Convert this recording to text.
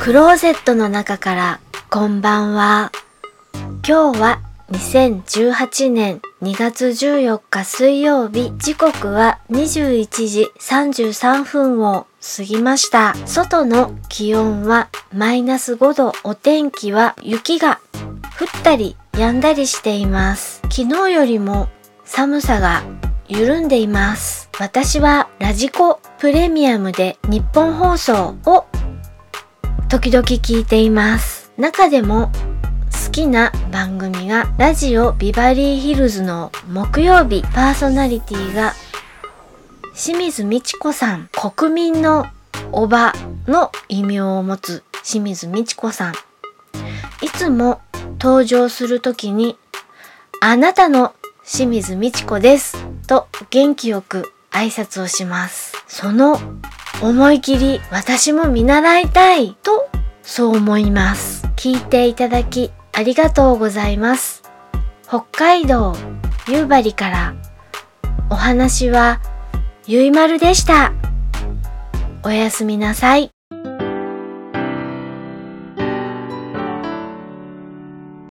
クローゼットの中からこんばんは。今日は2018年2月14日水曜日、時刻は21時33分を過ぎました。外の気温はマイナス5度、お天気は雪が降ったり止んだりしています。昨日よりも寒さが緩んでいます。私はラジコプレミアムで日本放送を時々聞いています。中でも好きな番組がラジオビバリーヒルズの木曜日パーソナリティが清水美智子さん。国民のおばの異名を持つ清水美智子さん。いつも登場するときにあなたの清水美智子です。と元気よく挨拶をします。その思い切り私も見習いたいとそう思います。聞いていただきありがとうございます。北海道夕張から。お話はゆいまるでした。おやすみなさい。